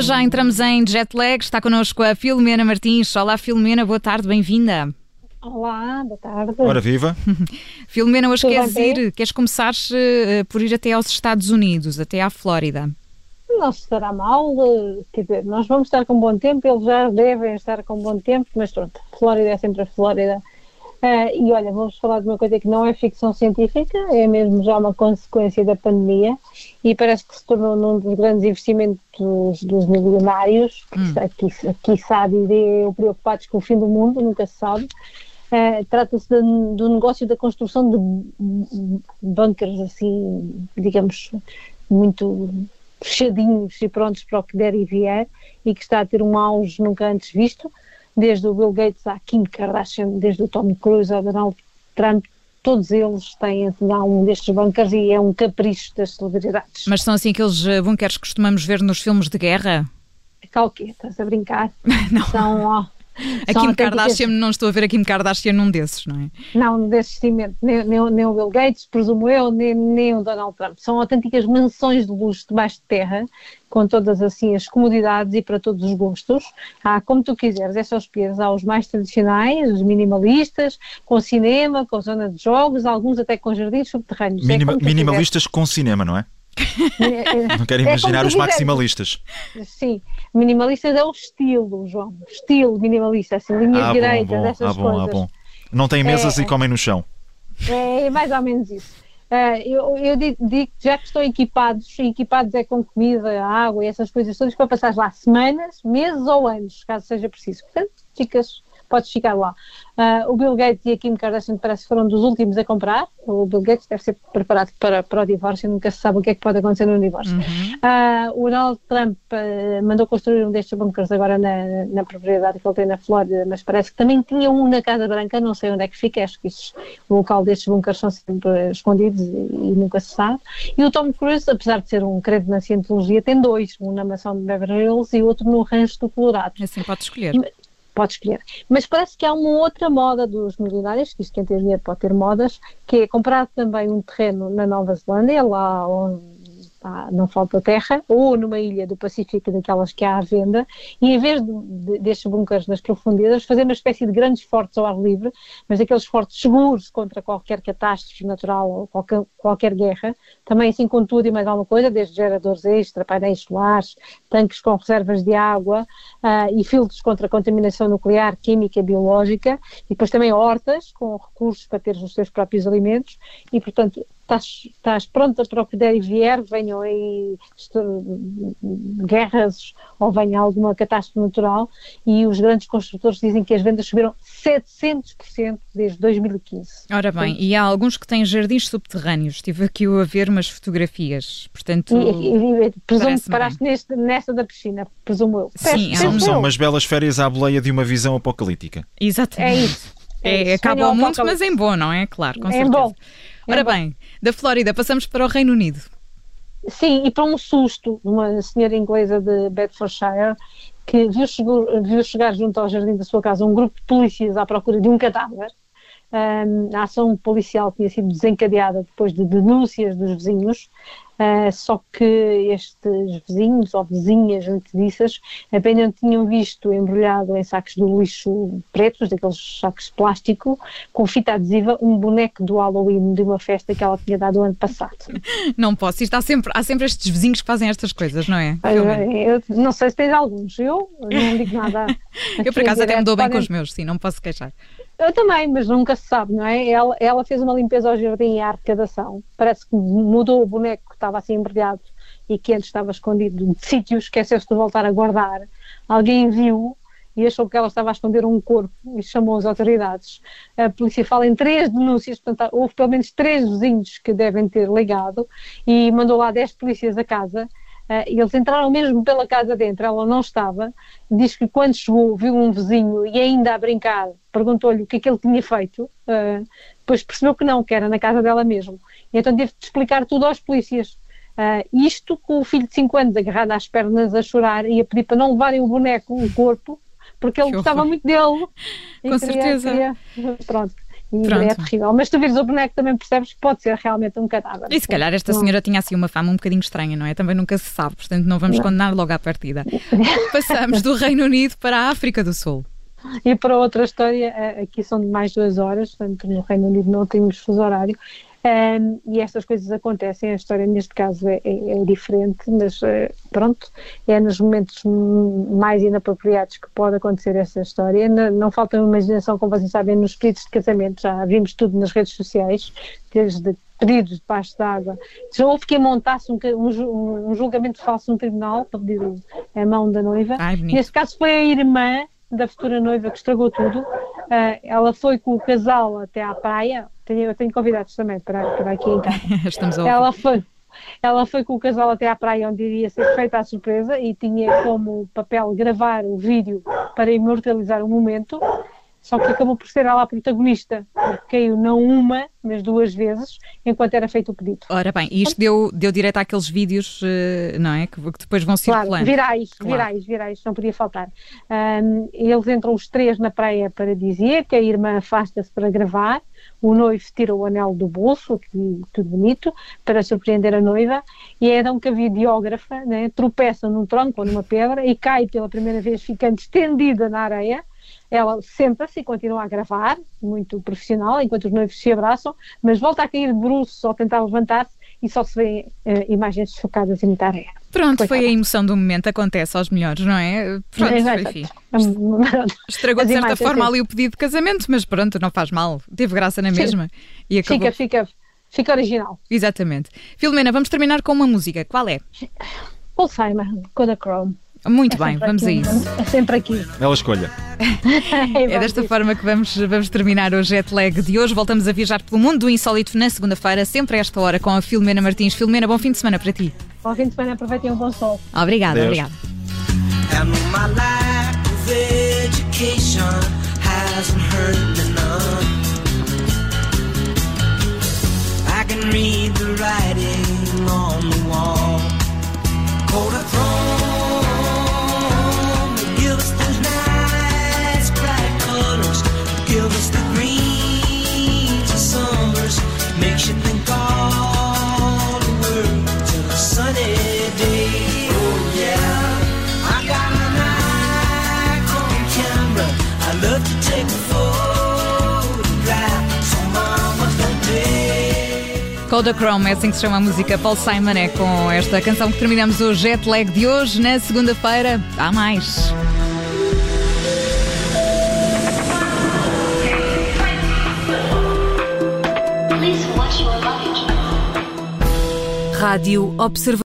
Para já entramos em jet lag, está connosco a Filomena Martins. Olá Filomena, boa tarde, bem-vinda. Olá, boa tarde. Ora viva. Filomena, hoje Tudo queres ir, queres começar uh, por ir até aos Estados Unidos, até à Flórida? Não se estará mal, eh, quer dizer, nós vamos estar com bom tempo, eles já devem estar com bom tempo, mas pronto, Flórida é sempre a Flórida Uh, e olha, vamos falar de uma coisa que não é ficção científica, é mesmo já uma consequência da pandemia e parece que se tornou num dos grandes investimentos dos, milionários, hum. aqui, aqui sabe, o preocupados com o fim do mundo, nunca se sabe. Uh, Trata-se do negócio da construção de bunkers, assim, digamos, muito fechadinhos e prontos para o que der e vier, e que está a ter um auge nunca antes visto desde o Bill Gates à Kim Kardashian, desde o Tom Cruise ao Donald Trump, todos eles têm um destes bunkers e é um capricho das celebridades. Mas são assim aqueles eh, bunkers que costumamos ver nos filmes de guerra? Calquê, estás a brincar? Não. São, ó, a Kim Kardashian, não estou a ver a Kim Kardashian num desses, não é? Não, desses sim, nem, nem, nem, o Bill Gates, presumo eu, nem, nem o Donald Trump. São autênticas mansões de luxo debaixo de terra, com todas assim as comodidades e para todos os gostos. Há como tu quiseres, é só escolheres. Há os mais tradicionais, os minimalistas, com cinema, com zona de jogos, alguns até com jardins subterrâneos. É Minima, é minimalistas com cinema, não é? Não quero é imaginar é os maximalistas. Sim, minimalistas é o estilo, João. Estilo minimalista, assim, linhas ah, direitas, bom, bom, essas ah, bom, coisas. Ah, bom. Não tem mesas é, e comem no chão. É mais ou menos isso. Uh, eu, eu digo, digo, já que estão equipados, equipados é com comida, água e essas coisas todas, para passar lá semanas, meses ou anos, caso seja preciso. Portanto, ficas podes ficar lá. Uh, o Bill Gates e a Kim Kardashian parece que foram dos últimos a comprar. O Bill Gates deve ser preparado para, para o divórcio, nunca se sabe o que é que pode acontecer no divórcio. Uhum. Uh, o Donald Trump uh, mandou construir um destes bunkers agora na, na propriedade que ele tem na Flórida, mas parece que também tinha um na Casa Branca, não sei onde é que fica, acho que isso, o local destes bunkers são sempre escondidos e, e, nunca se sabe. E o Tom Cruise, apesar de ser um credo na cientologia, tem dois, um na mansão de Beverly Hills e outro no rancho do Colorado. Assim pode escolher pode escolher. Mas parece que há uma outra moda dos milionários, que isto quem tem dinheiro pode ter modas, que é comprar também um terreno na Nova Zelândia, lá onde pá, não falta terra, ou numa ilha do Pacífico, daquelas que há à venda, e em vez de, de, destes bunkers nas profundezas, fazer uma espécie de grandes fortes ao ar livre, mas daqueles fortes seguros contra qualquer catástrofe natural ou qualquer, qualquer guerra, também assim com tudo e mais alguma coisa, desde geradores extra, painéis solares, tanques com reservas de água uh, e filtros contra contaminação nuclear, química, biológica, e depois também hortas com recursos para ter os seus próprios alimentos, e portanto estás, estás pronta para o que der e vier, venham aí guerras ou venha alguma catástrofe natural e os grandes construtores dizem que as vendas subiram 700% desde 2015. Ora bem, e há alguns que têm jardins subterrâneos, estive aqui a ver umas fotografias, portanto... E, e, presumo que paraste neste, nesta da piscina, presumo eu. Sim, são, são umas belas férias à boleia de uma visão apocalíptica. Exatamente. É isso. É, é acaba o mundo, mas em bom, não é? Claro, com é certeza. Bom. Ora bem, da Flórida passamos para o Reino Unido. Sim, e para um susto, uma senhora inglesa de Bedfordshire que viu, chegou, viu chegar junto ao jardim da sua casa um grupo de polícias à procura de um cadáver. Um, a ação policial tinha sido desencadeada depois de denúncias dos vizinhos Uh, só que estes vizinhos ou vizinhas antediças apenas tinham visto embrulhado em sacos de lixo pretos, daqueles sacos de plástico, com fita adesiva, um boneco do Halloween de uma festa que ela tinha dado o ano passado. Não posso, isto há sempre, há sempre estes vizinhos que fazem estas coisas, não é? Eu, eu não sei se tens alguns, eu não digo nada. eu por acaso até me dou bem podem... com os meus, sim, não posso queixar. Eu também, mas nunca se sabe, não é? Ela, ela fez uma limpeza ao jardim e à arrecadação. Parece que mudou o boneco que estava assim embrulhado e que antes estava escondido de sítio, esqueceu-se de voltar a guardar. Alguém viu e achou que ela estava a esconder um corpo e chamou as autoridades. A polícia fala em três denúncias, portanto, houve pelo menos três vizinhos que devem ter ligado e mandou lá dez polícias a casa Uh, eles entraram mesmo pela casa dentro, ela não estava. Diz que quando chegou, viu um vizinho e ainda a brincar, perguntou-lhe o que é que ele tinha feito. Uh, depois percebeu que não, que era na casa dela mesmo. E então teve de explicar tudo aos polícias. Uh, isto com o filho de 5 anos agarrado às pernas a chorar e a pedir para não levarem o boneco, o corpo, porque ele gostava muito dele. Com certeza. Queria, pronto. E Pronto. é terrível. Mas tu vires o boneco também percebes que pode ser realmente um cadáver. E se calhar esta senhora tinha assim uma fama um bocadinho estranha, não é? Também nunca se sabe, portanto não vamos não. condenar logo à partida. Passamos do Reino Unido para a África do Sul. E para outra história, eh, aqui são de mais duas horas, portanto no Reino Unido não temos fuso horário, um, e estas coisas acontecem, a história neste caso é, é, é diferente, mas uh, pronto, é nos momentos mais inapropriados que pode acontecer essa história. Não, não falta imaginação, como vocês sabem, nos pedidos de casamento, já vimos tudo nas redes sociais, desde pedidos debaixo d'água. Já houve quem montasse um, um, um, julgamento falso no tribunal para pedir a mão da noiva. Ai, Neste caso foi a irmã da futura noiva que estragou tudo. Uh, ela foi com o casal até à praia. Tenho, eu tenho convidados também para, para aqui em casa. Estamos a ela foi, ela foi com o casal até à praia onde iria ser feita a surpresa e tinha como papel gravar o vídeo para imortalizar o momento. Só que acabou por ser ela a protagonista, porque caiu não uma, mas duas vezes, enquanto era feito o pedido. Ora bem, e isto deu, deu direito àqueles vídeos, eh, não é? Que, que depois vão circulando. Claro, virais, claro. virais, virais, não podia faltar. Um, eles entram os três na praia para dizer que a irmã afasta-se para gravar, o noivo tira o anel do bolso, que, tudo bonito, para surpreender a noiva, e é então que a videógrafa né, tropeça num tronco ou numa pedra e cai pela primeira vez, ficando estendida na areia, ela senta-se e continua a gravar, muito profissional, enquanto os noivos se abraçam, mas volta a cair de bruços ao tentar levantar-se e só se vê uh, imagens focadas muita areia. Pronto, foi a emoção do momento, acontece aos melhores, não é? Pronto, é, enfim. Estragou de certa forma ali o pedido de casamento, mas pronto, não faz mal, teve graça na mesma. Sim. E acabou... Fica, fica, fica original. Exatamente. Filomena, vamos terminar com uma música, qual é? Paul Simon, Kodachrome. Muito é bem, vamos aqui, a isso. É sempre aqui. Ela escolha. é desta forma que vamos, vamos terminar o jet lag de hoje. Voltamos a viajar pelo mundo do insólito na segunda-feira, sempre a esta hora, com a Filomena Martins. Filomena, bom fim de semana para ti. Bom fim de semana, aproveitem um bom sol. Obrigada, obrigada. read the writing on the wall. Chrome é assim que se chama a música. Paul Simon é com esta canção que terminamos o jet lag de hoje. Na segunda-feira, há mais. Rádio Observador.